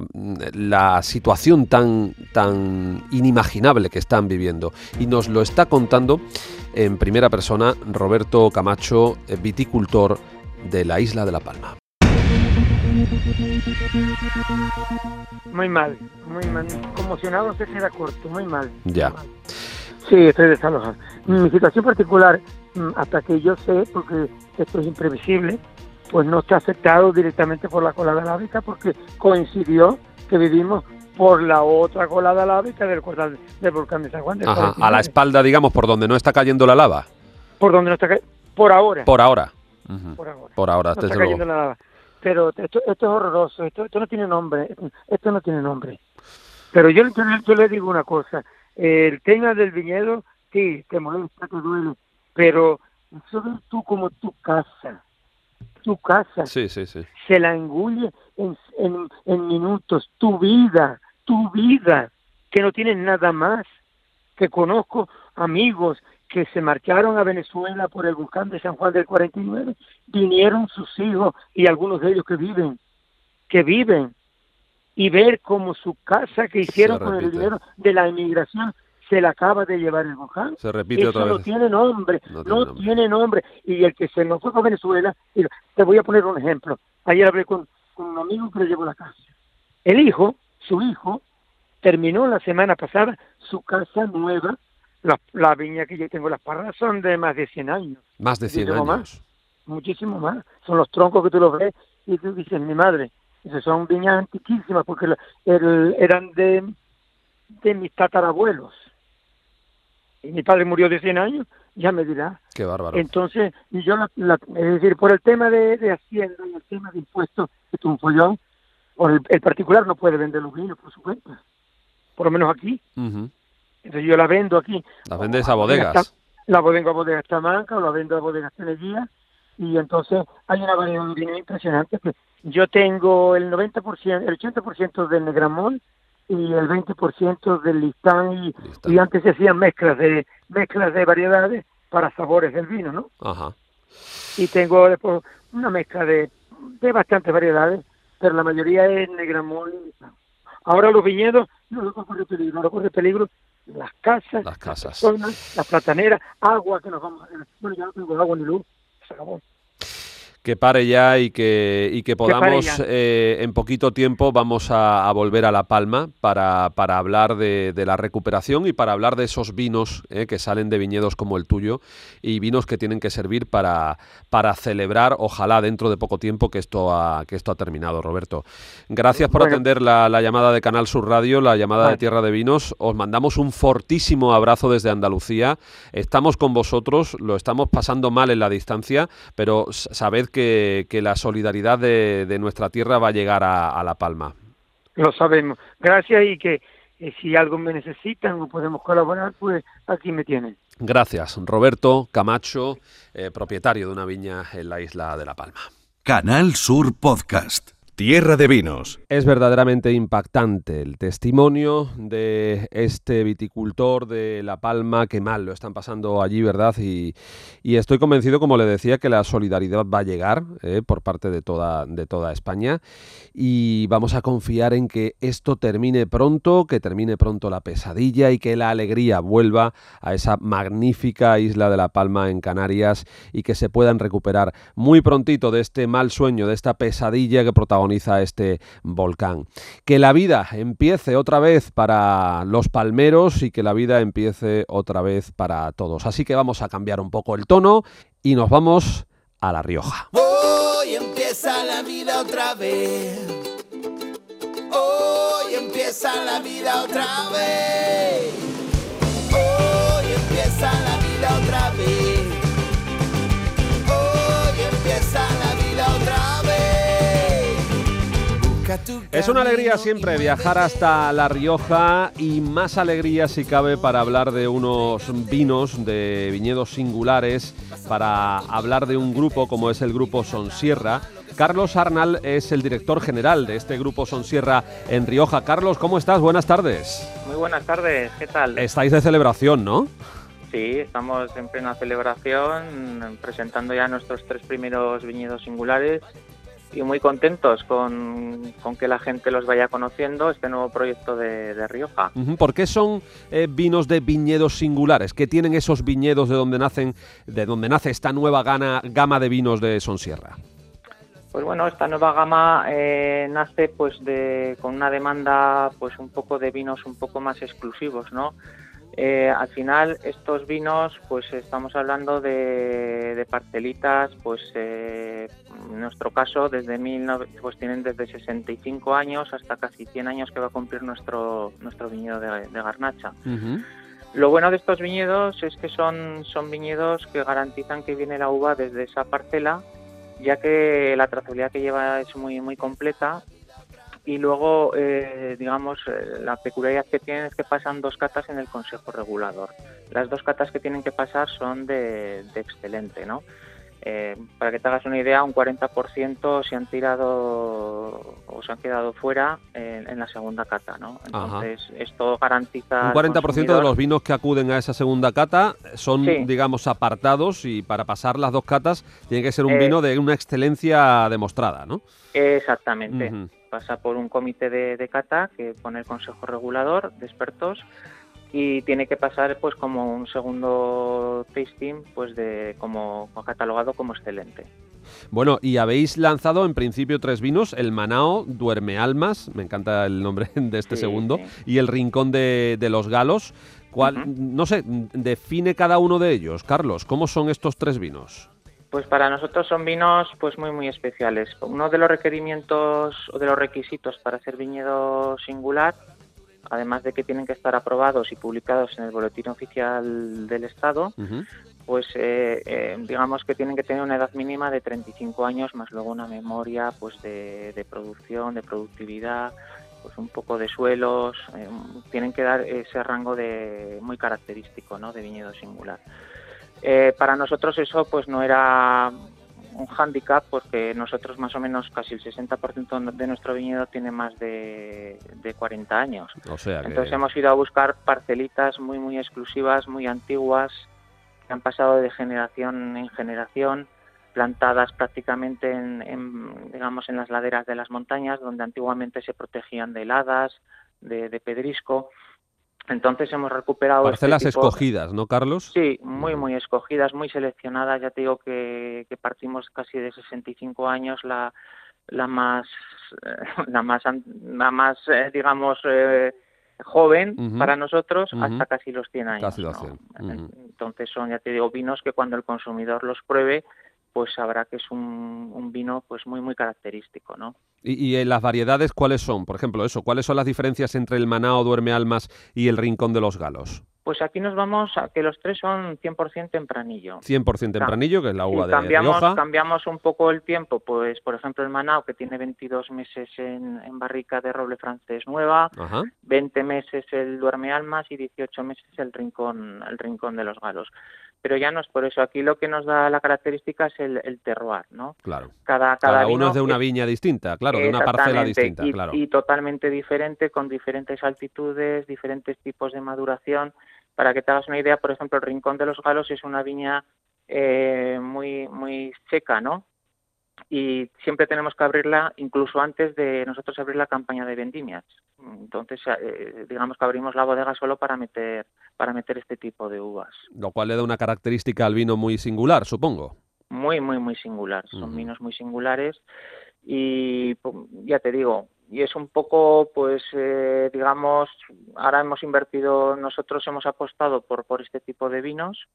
situación tan, tan inimaginable que están viviendo. Y nos lo está contando en primera persona Roberto Camacho, eh, viticultor de la isla de La Palma. Muy mal, muy mal. Conmocionado se queda corto, muy mal. Ya. Sí, estoy desalojado. Mi situación particular Mm, hasta que yo sé, porque esto es imprevisible, pues no está afectado directamente por la colada lábica porque coincidió que vivimos por la otra colada lábica del, del volcán de San Juan. a la espalda, digamos, por donde no está cayendo la lava. Por donde no está cayendo, por ahora. Por ahora. Por ahora. Por ahora, no está cayendo la lava. Pero esto, esto es horroroso, esto, esto no tiene nombre, esto no tiene nombre. Pero yo, yo, yo le digo una cosa, el tema del viñedo, sí, te molesta, te duele, pero eso tú como tu casa, tu casa, se la engulle en, en, minutos, tu vida, tu vida, que no tienes nada más, que conozco amigos que se marcharon a Venezuela por el volcán de San Juan del 49, vinieron sus hijos y algunos de ellos que viven, que viven, y ver cómo su casa que hicieron con el dinero de la inmigración se la acaba de llevar el volcán. Se repite otra vez. No tiene nombre, no, tiene, nombre. Y el que se nos fue a Venezuela, te voy a poner un ejemplo. Ayer hablé con, un amigo que le llevó la casa. El hijo, su hijo, terminó la semana pasada su casa nueva. La, viña que yo tengo, las parras son de más de 100 años. Más de 100 años. muchísimo más. Son los troncos que tú los ves y tú dices, mi madre, son viñas antiquísimas porque eran de, de mis tatarabuelos y mi padre murió de 100 años, ya me dirá. Qué bárbaro. Entonces, yo, la, es decir, por el tema de, de, Hacienda y el tema de impuestos, es un follón, por el, particular no puede vender los vinos por su cuenta, por lo menos aquí. Entonces yo la vendo aquí. ¿La vendes a bodegas? La vendo a bodegas Tamanca o la vendo a bodegas Teneguía y entonces hay una variedad de vinos impresionante. Pues yo tengo el 90%, el 80% del Negramón y el 20% del listán y, antes se hacían mezclas de mezclas de variedades para sabores del vino, ¿no? Ajá. Y tengo después una mezcla de, de bastantes variedades, pero la mayoría es negramón y Ahora los viñedos no corre peligro, no corre peligro las casas, las casas, las plataneras, agua que nos vamos a... Bueno, ya no tengo agua ni luz, se acabó que pare ya y que, y que podamos eh, en poquito tiempo vamos a, volver a La Palma para, para hablar de, la recuperación y para hablar de esos vinos eh, que salen de viñedos como el tuyo y vinos que tienen que servir para, para celebrar, ojalá dentro de poco tiempo, que esto ha, que esto ha terminado, Roberto. Gracias por atender la, llamada de Canal Sur Radio, la llamada de Tierra de Vinos. Os mandamos un fortísimo abrazo desde Andalucía. Estamos con vosotros, lo estamos pasando mal en la distancia, pero sabed que, la solidaridad de, nuestra tierra va a llegar a, La Palma. Lo sabemos. Gracias y que eh, si algo me necesitan o podemos colaborar, pues aquí me tienen. Gracias, Roberto Camacho, eh, propietario de una viña en la isla de La Palma. Canal Sur Podcast. Tierra de Vinos. Es verdaderamente impactante el testimonio de este viticultor de La Palma, que mal lo están pasando allí, ¿verdad? Y, estoy convencido, como le decía, que la solidaridad va a llegar eh, por parte de toda, de toda España y vamos a confiar en que esto termine pronto, que termine pronto la pesadilla y que la alegría vuelva a esa magnífica isla de La Palma en Canarias y que se puedan recuperar muy prontito de este mal sueño, de esta pesadilla que protagonizamos protagoniza este volcán. Que la vida empiece otra vez para los palmeros y que la vida empiece otra vez para todos. Así que vamos a cambiar un poco el tono y nos vamos a La Rioja. Hoy empieza la vida otra vez. Hoy empieza la vida otra vez. Es una alegría siempre viajar hasta La Rioja y más alegría si cabe para hablar de unos vinos de viñedos singulares, para hablar de un grupo como es el grupo Sonsierra. Carlos Arnal es el director general de este grupo Sonsierra en Rioja. Carlos, ¿cómo estás? Buenas tardes. Muy buenas tardes, ¿qué tal? Estáis de celebración, ¿no? Sí, estamos en plena celebración, presentando ya nuestros tres primeros viñedos singulares y muy contentos con, con que la gente los vaya conociendo, este nuevo proyecto de, de Rioja. ¿Por qué son eh, vinos de viñedos singulares? ¿Qué tienen esos viñedos de donde nacen, de donde nace esta nueva gana- gama de vinos de Sonsierra? Pues bueno, esta nueva gama eh, nace pues de, con una demanda pues un poco de vinos un poco más exclusivos, ¿no? Eh, al final estos vinos pues estamos hablando de, de parcelitas pues eh, en nuestro caso desde 19 pues tienen desde 65 años hasta casi 100 años que va a cumplir nuestro nuestro viñedo de, de Garnacha. Lo bueno de estos viñedos es que son, son viñedos que garantizan que viene la uva desde esa parcela, ya que la trazabilidad que lleva es muy, muy completa. Y luego, eh, digamos, eh, la peculiaridad que tienen es que pasan dos catas en el Consejo Regulador. Las dos catas que tienen que pasar son de, de excelente, ¿no? Eh, para que te hagas una idea, un 40% se han tirado o se han quedado fuera en, en la segunda cata, ¿no? Entonces, esto garantiza... Un al 40% de los vinos que acuden a esa segunda cata son, Sí. digamos, apartados y para pasar las dos catas tiene que ser un Eh, vino de una excelencia demostrada, ¿no? Exactamente. Ujú. Pasa por un comité de, de cata que pone el Consejo Regulador de expertos y tiene que pasar pues como un segundo tasting pues de como catalogado como excelente. Bueno, y habéis lanzado en principio tres vinos, el Manao, Duerme Almas, me encanta el nombre de este Sí, segundo, sí. y el Rincón de, de los Galos. ¿Cuál. No sé, define cada uno de ellos. Carlos, ¿cómo son estos tres vinos? Pues para nosotros son vinos pues muy muy especiales. Uno de los requerimientos o de los requisitos para ser viñedo singular, además de que tienen que estar aprobados y publicados en el boletín oficial del Estado, pues eh, eh, digamos que tienen que tener una edad mínima de 35 años más luego una memoria pues de, de producción, de productividad, pues un poco de suelos, eh, tienen que dar ese rango de muy característico, ¿no? De viñedo singular. Eh, para nosotros eso pues no era un hándicap porque nosotros más o menos casi el 60% de nuestro viñedo tiene más de, de 40 años. O sea que... Entonces hemos ido a buscar parcelitas muy muy exclusivas, muy antiguas, que han pasado de generación en generación, plantadas prácticamente en, en, digamos en las laderas de las montañas, donde antiguamente se protegían de heladas, de, de pedrisco. Entonces hemos recuperado este Parcelas tipo- escogidas, ¿no, Carlos? Sí, muy, muy escogidas, muy seleccionadas. Ya te digo que, que partimos casi de 65 años, la, la más, eh, la más, la más eh, digamos, eh, joven para nosotros, hasta casi los 100 años. Casi los ¿no? 100, ujú. Entonces son, ya te digo, vinos que cuando el consumidor los pruebe, pues sabrá que es un, un vino pues muy, muy característico, ¿no? ¿Y, y en las variedades cuáles son? Por ejemplo, eso, ¿cuáles son las diferencias entre el Manao, Duerme Almas y el Rincón de los Galos? Pues aquí nos vamos a que los tres son 100% tempranillo. 100% tempranillo, que es la Sí, uva de cambiamos, Rioja. cambiamos un poco el tiempo, pues por ejemplo el Manao que tiene 22 meses en, en barrica de roble francés nueva, Ajá. 20 meses el Duerme Almas y 18 meses el Rincón, el Rincón de los Galos. Pero ya no es por eso, aquí lo que nos da la característica es el, el terroir, ¿no? Claro. Cada, cada, Cada uno es de una viña distinta, claro, de una parcela distinta, y, claro. y totalmente diferente, con diferentes altitudes, diferentes tipos de maduración. Para que te hagas una idea, por ejemplo, el Rincón de los Galos es una viña eh, muy, muy seca, ¿no? Y siempre tenemos que abrirla incluso antes de nosotros abrir la campaña de vendimias. Entonces, eh, digamos que abrimos la bodega solo para meter, para meter este tipo de uvas. Lo cual le da una característica al vino muy singular, supongo. Muy, muy, muy singular. Son vinos muy singulares y pues, ya te digo, y es un poco, pues, eh, digamos, ahora hemos invertido, nosotros hemos apostado por, por este tipo de vinos,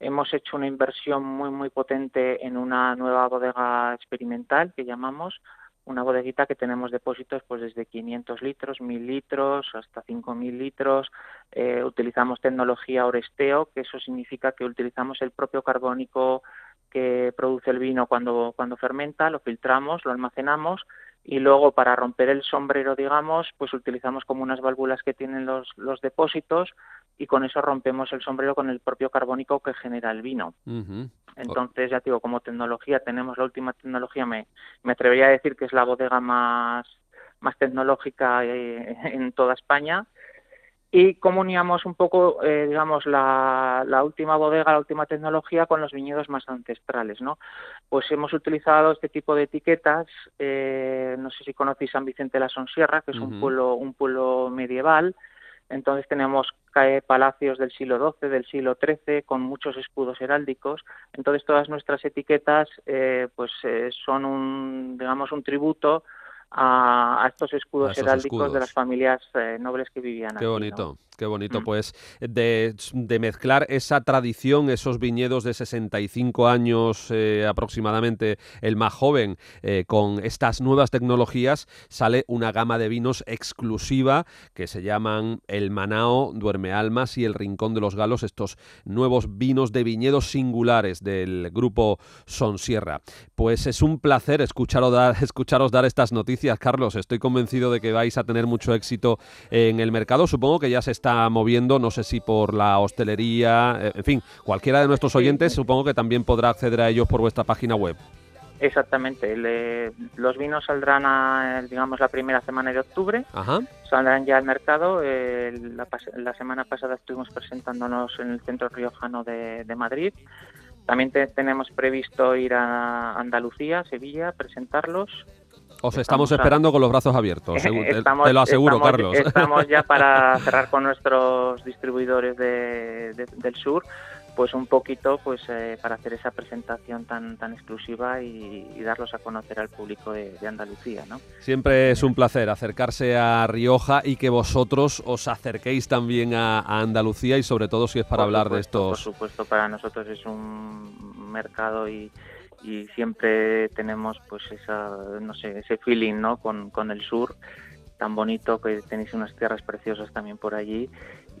hemos hecho una inversión muy, muy potente en una nueva bodega experimental que llamamos, una bodeguita que tenemos depósitos pues desde 500 litros, 1000 litros, hasta 5000 litros. Eh, utilizamos tecnología Oresteo, que eso significa que utilizamos el propio carbónico que produce el vino cuando, cuando fermenta, lo filtramos, lo almacenamos y luego para romper el sombrero, digamos, pues utilizamos como unas válvulas que tienen los, los depósitos y con eso rompemos el sombrero con el propio carbónico que genera el vino. Entonces, ya digo, como tecnología tenemos la última tecnología, me, me atrevería a decir que es la bodega más, más tecnológica eh, en toda España y cómo uníamos un poco, eh, digamos, la, última bodega, la última tecnología con los viñedos más ancestrales, ¿no? Pues hemos utilizado este tipo de etiquetas, eh, no sé si conocéis San Vicente de la Sonsierra, que es un pueblo, un pueblo medieval, entonces tenemos palacios del siglo XII, del siglo XIII, con muchos escudos heráldicos. Entonces todas nuestras etiquetas, eh, pues son un, digamos, un tributo a, estos escudos heráldicos de las familias eh, nobles que vivían Qué bonito. Qué bonito, mm. pues, de, mezclar esa tradición, esos viñedos de 65 años eh, aproximadamente, el más joven, eh, con estas nuevas tecnologías, sale una gama de vinos exclusiva que se llaman el Manao, Duerme Almas y el Rincón de los Galos, estos nuevos vinos de viñedos singulares del grupo Sonsierra. Pues es un placer escucharos dar, escucharos dar estas noticias, Carlos. Estoy convencido de que vais a tener mucho éxito en el mercado. Supongo que ya se está moviendo, no sé si por la hostelería, eh, en fin, cualquiera de nuestros oyentes supongo que también podrá acceder a ellos por vuestra página web. Exactamente, los vinos saldrán, a, digamos, la primera semana de octubre, saldrán ya al mercado. la, semana pasada estuvimos presentándonos en el Centro Riojano de, Madrid. También tenemos previsto ir a Andalucía, Sevilla, presentarlos os estamos, esperando con los brazos abiertos, te lo aseguro, Carlos. Estamos ya para cerrar con nuestros distribuidores del sur, pues un poquito pues eh, para hacer esa presentación tan tan exclusiva y, darlos a conocer al público de, Andalucía, ¿no? Siempre es un placer acercarse a Rioja y que vosotros os acerquéis también a, Andalucía y sobre todo si es para hablar de estos. Por supuesto, para nosotros es un mercado y y siempre tenemos pues esa no sé ese feeling no con, con el sur tan bonito que tenéis unas tierras preciosas también por allí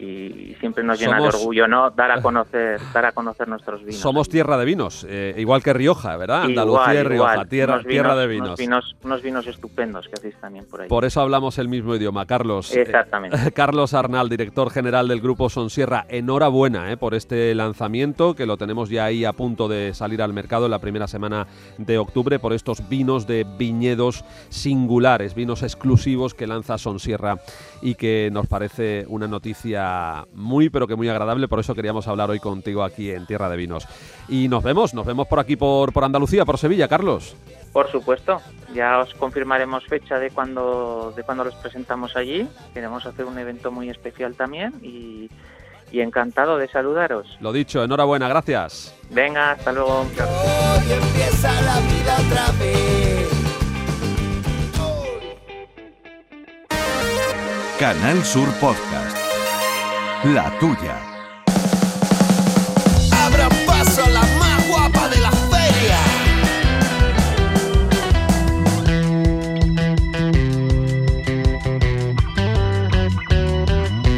y siempre nos llena de orgullo no dar a conocer dar a conocer nuestros vinos. Somos tierra de vinos eh, igual que Rioja verdad Andalucía y Rioja tierra tierra de vinos. Unos vinos estupendos que hacéis también por ahí. Por eso hablamos el mismo idioma Carlos. Eh, exactamente. Carlos Arnal director general del grupo Sonsierra enhorabuena eh, por este lanzamiento que lo tenemos ya ahí a punto de salir al mercado en la primera semana de octubre por estos vinos de viñedos singulares vinos exclusivos que lanza Sonsierra y que nos parece una noticia muy pero que muy agradable, por eso queríamos hablar hoy contigo aquí en Tierra de Vinos. Y nos vemos, nos vemos por aquí por, por Andalucía, por Sevilla, Carlos. Por supuesto, ya os confirmaremos fecha de cuando, de cuando los presentamos allí. Queremos hacer un evento muy especial también y, y encantado de saludaros. Lo dicho, enhorabuena, gracias. Venga, hasta luego. empieza la vida otra vez. Canal Sur Podcast la tuya. Abra paso a la más guapa de la feria.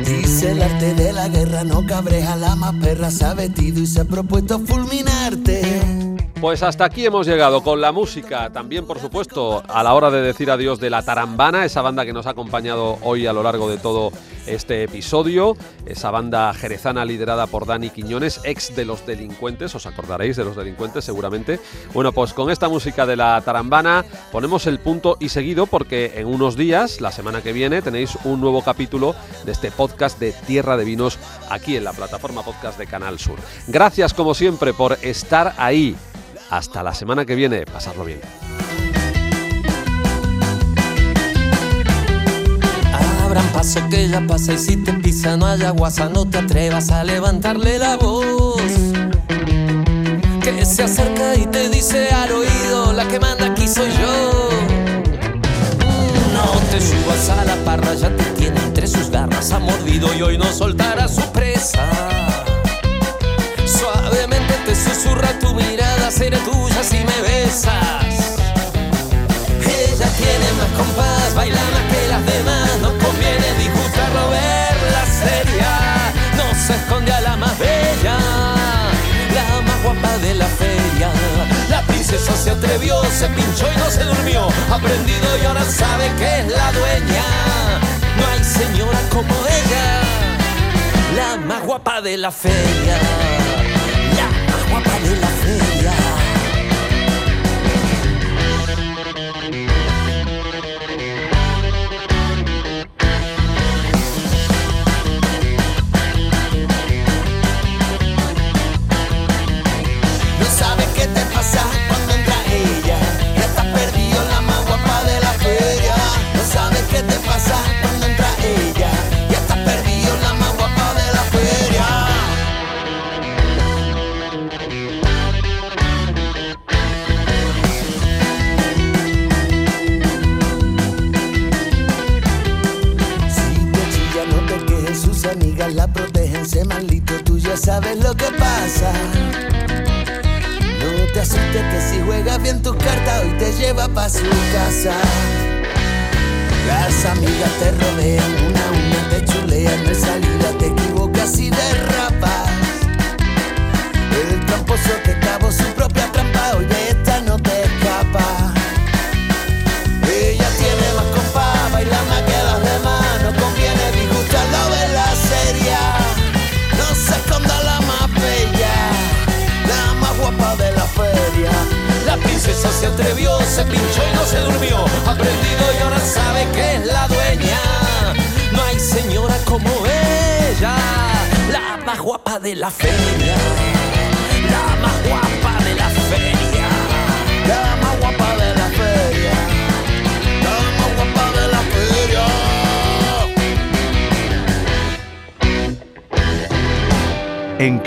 Dice el arte de la guerra, no cabreja la más perra, se ha vestido y se ha propuesto fulminarte. Pues hasta aquí hemos llegado con la música, también por supuesto a la hora de decir adiós de la Tarambana, esa banda que nos ha acompañado hoy a lo largo de todo este episodio, esa banda jerezana liderada por Dani Quiñones, ex de los delincuentes, os acordaréis de los delincuentes seguramente. Bueno, pues con esta música de la Tarambana ponemos el punto y seguido porque en unos días, la semana que viene, tenéis un nuevo capítulo de este podcast de Tierra de Vinos aquí en la plataforma podcast de Canal Sur. Gracias como siempre por estar ahí hasta la semana que viene, pasarlo bien. Paso que ya pasa y si te pisa no haya guasa, no te atrevas a levantarle la voz. Que se acerca y te dice al oído, la que manda aquí soy yo. te subas a la parra, ya te tiene entre sus garras, ha mordido y hoy no soltará su presa. Suavemente te susurra tu mirada, seré tuya si me besas. Ella tiene más compás, la feria. La princesa se atrevió, se pinchó y no se durmió. Aprendido y ahora sabe que es la dueña. No hay señora como ella, la más guapa de la feria. La más guapa de la feria.